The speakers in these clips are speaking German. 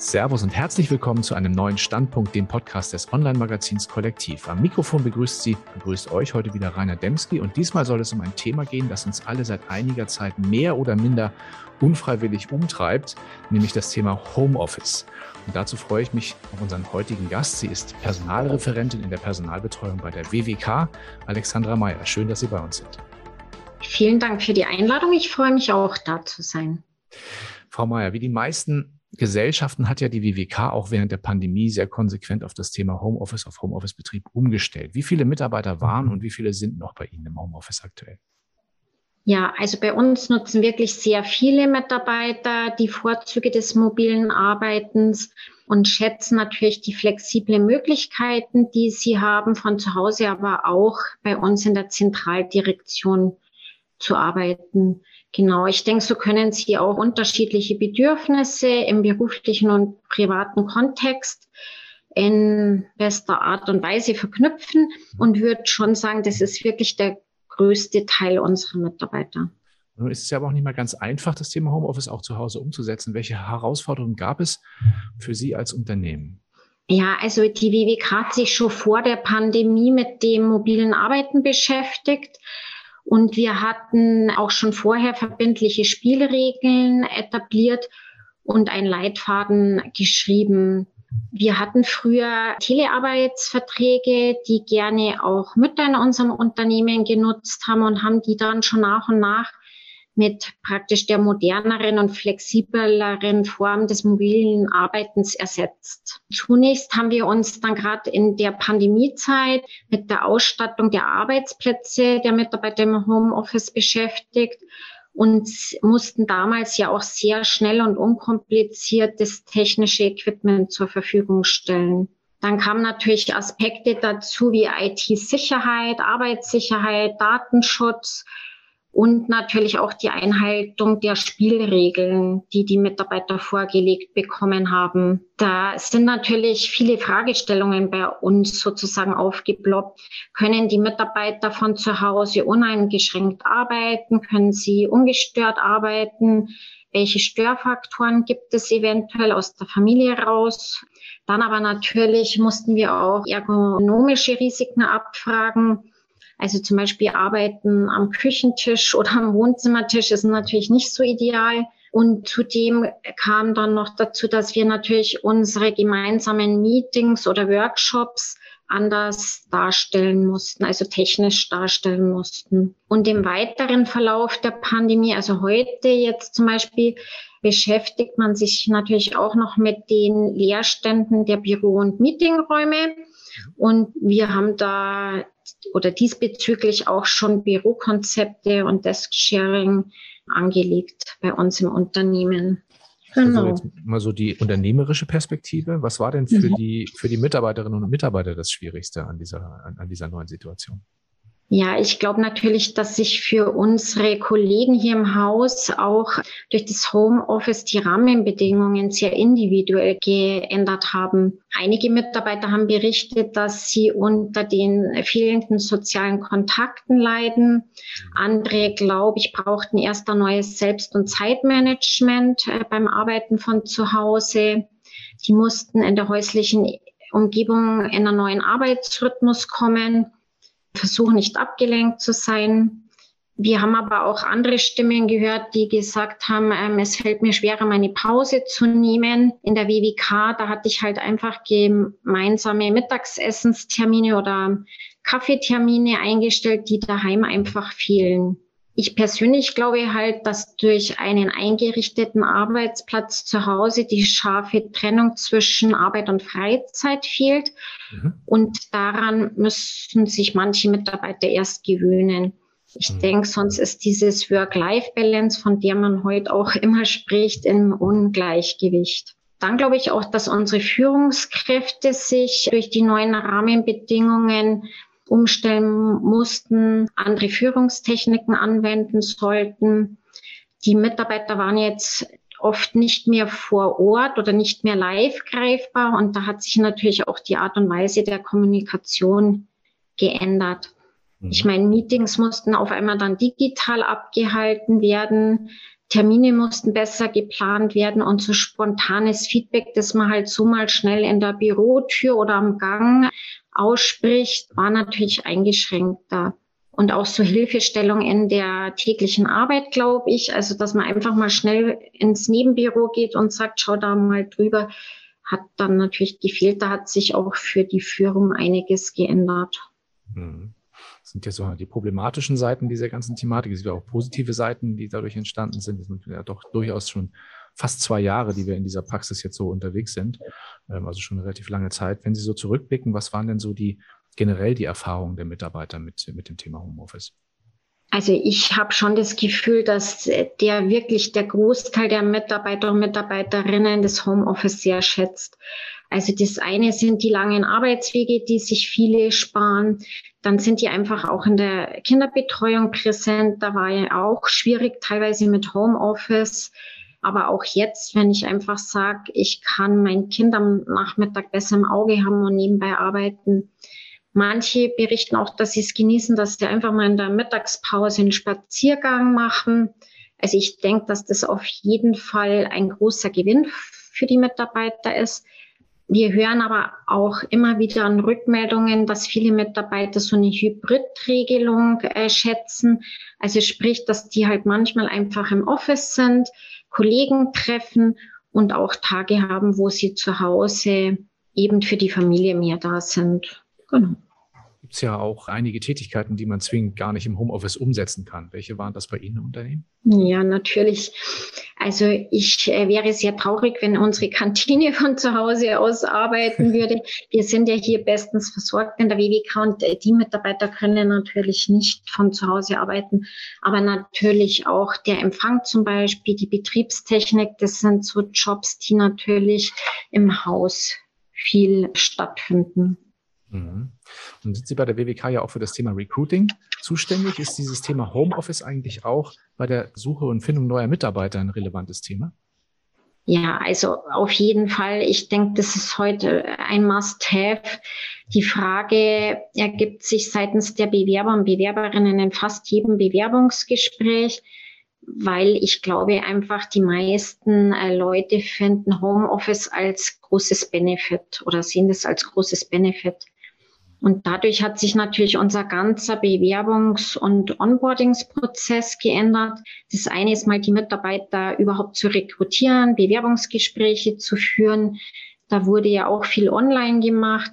Servus und herzlich willkommen zu einem neuen Standpunkt, dem Podcast des Online-Magazins Kollektiv. Am Mikrofon begrüßt Sie, begrüßt euch heute wieder Rainer Demski und diesmal soll es um ein Thema gehen, das uns alle seit einiger Zeit mehr oder minder unfreiwillig umtreibt, nämlich das Thema Homeoffice. Und dazu freue ich mich auf unseren heutigen Gast. Sie ist Personalreferentin in der Personalbetreuung bei der WWK, Alexandra Meyer. Schön, dass Sie bei uns sind. Vielen Dank für die Einladung. Ich freue mich auch, da zu sein. Frau Meyer, wie die meisten Gesellschaften hat ja die WWK auch während der Pandemie sehr konsequent auf das Thema Homeoffice, auf Homeoffice-Betrieb umgestellt. Wie viele Mitarbeiter waren mhm. und wie viele sind noch bei Ihnen im Homeoffice aktuell? Ja, also bei uns nutzen wirklich sehr viele Mitarbeiter die Vorzüge des mobilen Arbeitens und schätzen natürlich die flexiblen Möglichkeiten, die sie haben von zu Hause, aber auch bei uns in der Zentraldirektion zu arbeiten. Genau, ich denke, so können Sie auch unterschiedliche Bedürfnisse im beruflichen und privaten Kontext in bester Art und Weise verknüpfen und würde schon sagen, das ist wirklich der größte Teil unserer Mitarbeiter. Nun ist es ja aber auch nicht mal ganz einfach, das Thema Homeoffice auch zu Hause umzusetzen. Welche Herausforderungen gab es für Sie als Unternehmen? Ja, also die WWK hat sich schon vor der Pandemie mit dem mobilen Arbeiten beschäftigt. Und wir hatten auch schon vorher verbindliche Spielregeln etabliert und einen Leitfaden geschrieben. Wir hatten früher Telearbeitsverträge, die gerne auch Mütter in unserem Unternehmen genutzt haben und haben die dann schon nach und nach mit praktisch der moderneren und flexibleren Form des mobilen Arbeitens ersetzt. Zunächst haben wir uns dann gerade in der Pandemiezeit mit der Ausstattung der Arbeitsplätze der Mitarbeiter im Homeoffice beschäftigt und mussten damals ja auch sehr schnell und unkompliziert das technische Equipment zur Verfügung stellen. Dann kamen natürlich Aspekte dazu wie IT-Sicherheit, Arbeitssicherheit, Datenschutz, und natürlich auch die Einhaltung der Spielregeln, die die Mitarbeiter vorgelegt bekommen haben. Da sind natürlich viele Fragestellungen bei uns sozusagen aufgeploppt. Können die Mitarbeiter von zu Hause uneingeschränkt arbeiten? Können sie ungestört arbeiten? Welche Störfaktoren gibt es eventuell aus der Familie raus? Dann aber natürlich mussten wir auch ergonomische Risiken abfragen also zum Beispiel Arbeiten am Küchentisch oder am Wohnzimmertisch ist natürlich nicht so ideal. Und zudem kam dann noch dazu, dass wir natürlich unsere gemeinsamen Meetings oder Workshops anders darstellen mussten, also technisch darstellen mussten. Und im weiteren Verlauf der Pandemie, also heute jetzt zum Beispiel, beschäftigt man sich natürlich auch noch mit den Leerständen der Büro- und Meetingräume. Und wir haben da oder diesbezüglich auch schon Bürokonzepte und Desk-Sharing angelegt bei uns im Unternehmen. Also genau. Also jetzt mal so die unternehmerische Perspektive. Was war denn für mhm. die, für die Mitarbeiterinnen und Mitarbeiter das Schwierigste an dieser, an, an dieser neuen Situation? Ja, ich glaube natürlich, dass sich für unsere Kollegen hier im Haus auch durch das Homeoffice die Rahmenbedingungen sehr individuell geändert haben. Einige Mitarbeiter haben berichtet, dass sie unter den fehlenden sozialen Kontakten leiden. Andere, glaube ich, brauchten erst ein neues Selbst- und Zeitmanagement äh, beim Arbeiten von zu Hause. Die mussten in der häuslichen Umgebung in einen neuen Arbeitsrhythmus kommen versuche nicht abgelenkt zu sein. Wir haben aber auch andere Stimmen gehört, die gesagt haben, ähm, es fällt mir schwerer, meine Pause zu nehmen. In der WWK, da hatte ich halt einfach gemeinsame Mittagsessenstermine oder Kaffeetermine eingestellt, die daheim einfach fehlen. Ich persönlich glaube halt, dass durch einen eingerichteten Arbeitsplatz zu Hause die scharfe Trennung zwischen Arbeit und Freizeit fehlt. Mhm. Und daran müssen sich manche Mitarbeiter erst gewöhnen. Ich mhm. denke, sonst ist dieses Work-Life-Balance, von der man heute auch immer spricht, im Ungleichgewicht. Dann glaube ich auch, dass unsere Führungskräfte sich durch die neuen Rahmenbedingungen umstellen mussten, andere Führungstechniken anwenden sollten. Die Mitarbeiter waren jetzt oft nicht mehr vor Ort oder nicht mehr live greifbar und da hat sich natürlich auch die Art und Weise der Kommunikation geändert. Mhm. Ich meine, Meetings mussten auf einmal dann digital abgehalten werden. Termine mussten besser geplant werden und so spontanes Feedback, das man halt so mal schnell in der Bürotür oder am Gang ausspricht, war natürlich eingeschränkter. Und auch so Hilfestellung in der täglichen Arbeit, glaube ich. Also, dass man einfach mal schnell ins Nebenbüro geht und sagt, schau da mal drüber, hat dann natürlich gefehlt. Da hat sich auch für die Führung einiges geändert. Mhm. Das sind ja so die problematischen Seiten dieser ganzen Thematik. Es sind auch positive Seiten, die dadurch entstanden sind. Es sind ja doch durchaus schon fast zwei Jahre, die wir in dieser Praxis jetzt so unterwegs sind. Ähm, also schon eine relativ lange Zeit. Wenn Sie so zurückblicken, was waren denn so die generell die Erfahrungen der Mitarbeiter mit, mit dem Thema Homeoffice? Also ich habe schon das Gefühl, dass der wirklich der Großteil der Mitarbeiter und Mitarbeiterinnen das Homeoffice sehr schätzt. Also das eine sind die langen Arbeitswege, die sich viele sparen. Dann sind die einfach auch in der Kinderbetreuung präsent. Da war ja auch schwierig, teilweise mit Homeoffice. Aber auch jetzt, wenn ich einfach sage, ich kann mein Kind am Nachmittag besser im Auge haben und nebenbei arbeiten, Manche berichten auch, dass sie es genießen, dass sie einfach mal in der Mittagspause einen Spaziergang machen. Also ich denke, dass das auf jeden Fall ein großer Gewinn für die Mitarbeiter ist. Wir hören aber auch immer wieder an Rückmeldungen, dass viele Mitarbeiter so eine Hybridregelung äh, schätzen. Also sprich, dass die halt manchmal einfach im Office sind, Kollegen treffen und auch Tage haben, wo sie zu Hause eben für die Familie mehr da sind. Genau. Gibt es ja auch einige Tätigkeiten, die man zwingend gar nicht im Homeoffice umsetzen kann. Welche waren das bei Ihnen im Unternehmen? Ja, natürlich. Also ich äh, wäre sehr traurig, wenn unsere Kantine von zu Hause aus arbeiten würde. Wir sind ja hier bestens versorgt in der WWK und äh, die Mitarbeiter können natürlich nicht von zu Hause arbeiten, aber natürlich auch der Empfang zum Beispiel, die Betriebstechnik, das sind so Jobs, die natürlich im Haus viel stattfinden. Mhm. Und sind Sie bei der WWK ja auch für das Thema Recruiting zuständig? Ist dieses Thema Homeoffice eigentlich auch bei der Suche und Findung neuer Mitarbeiter ein relevantes Thema? Ja, also auf jeden Fall. Ich denke, das ist heute ein Must-Have. Die Frage ergibt sich seitens der Bewerber und Bewerberinnen in fast jedem Bewerbungsgespräch, weil ich glaube einfach, die meisten äh, Leute finden Homeoffice als großes Benefit oder sehen das als großes Benefit. Und dadurch hat sich natürlich unser ganzer Bewerbungs- und Onboardingsprozess geändert. Das eine ist mal, die Mitarbeiter überhaupt zu rekrutieren, Bewerbungsgespräche zu führen. Da wurde ja auch viel online gemacht.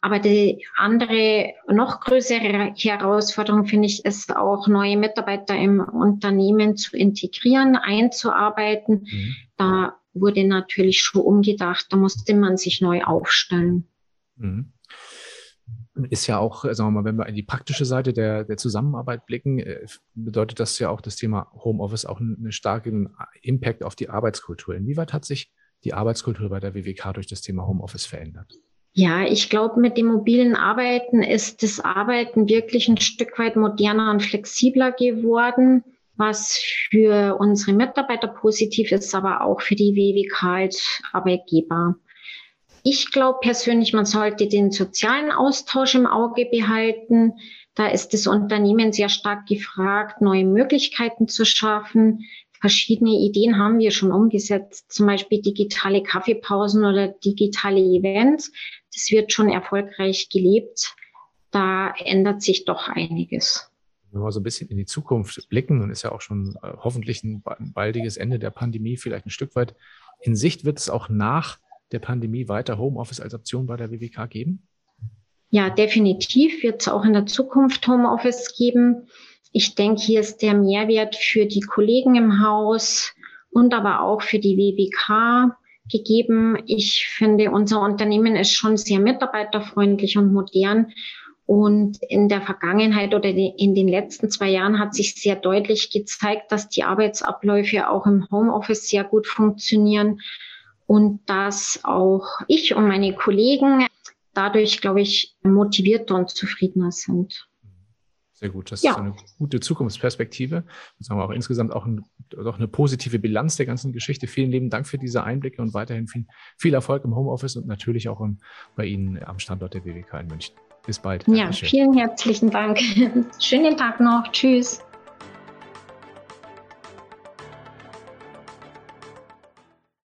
Aber die andere, noch größere Herausforderung, finde ich, ist auch neue Mitarbeiter im Unternehmen zu integrieren, einzuarbeiten. Mhm. Da wurde natürlich schon umgedacht. Da musste man sich neu aufstellen. Mhm ist ja auch, sagen wir mal, wenn wir in die praktische Seite der, der Zusammenarbeit blicken, äh, bedeutet das ja auch das Thema Homeoffice auch einen starken Impact auf die Arbeitskultur. Inwieweit hat sich die Arbeitskultur bei der WWK durch das Thema Homeoffice verändert? Ja, ich glaube, mit dem mobilen Arbeiten ist das Arbeiten wirklich ein Stück weit moderner und flexibler geworden, was für unsere Mitarbeiter positiv ist, aber auch für die WWK als Arbeitgeber. Ich glaube persönlich, man sollte den sozialen Austausch im Auge behalten. Da ist das Unternehmen sehr stark gefragt, neue Möglichkeiten zu schaffen. Verschiedene Ideen haben wir schon umgesetzt, zum Beispiel digitale Kaffeepausen oder digitale Events. Das wird schon erfolgreich gelebt. Da ändert sich doch einiges. Wenn wir so ein bisschen in die Zukunft blicken, und ist ja auch schon äh, hoffentlich ein baldiges Ende der Pandemie, vielleicht ein Stück weit in Sicht, wird es auch nach der Pandemie weiter Homeoffice als Option bei der WWK geben? Ja, definitiv wird es auch in der Zukunft Homeoffice geben. Ich denke, hier ist der Mehrwert für die Kollegen im Haus und aber auch für die WWK gegeben. Ich finde, unser Unternehmen ist schon sehr mitarbeiterfreundlich und modern. Und in der Vergangenheit oder in den letzten zwei Jahren hat sich sehr deutlich gezeigt, dass die Arbeitsabläufe auch im Homeoffice sehr gut funktionieren und dass auch ich und meine Kollegen dadurch, glaube ich, motivierter und zufriedener sind. Sehr gut. Das ja. ist eine gute Zukunftsperspektive. Und sagen wir auch insgesamt auch, ein, auch eine positive Bilanz der ganzen Geschichte. Vielen lieben Dank für diese Einblicke und weiterhin viel, viel Erfolg im Homeoffice und natürlich auch im, bei Ihnen am Standort der WWK in München. Bis bald. Ja, vielen herzlichen Dank. Schönen Tag noch. Tschüss.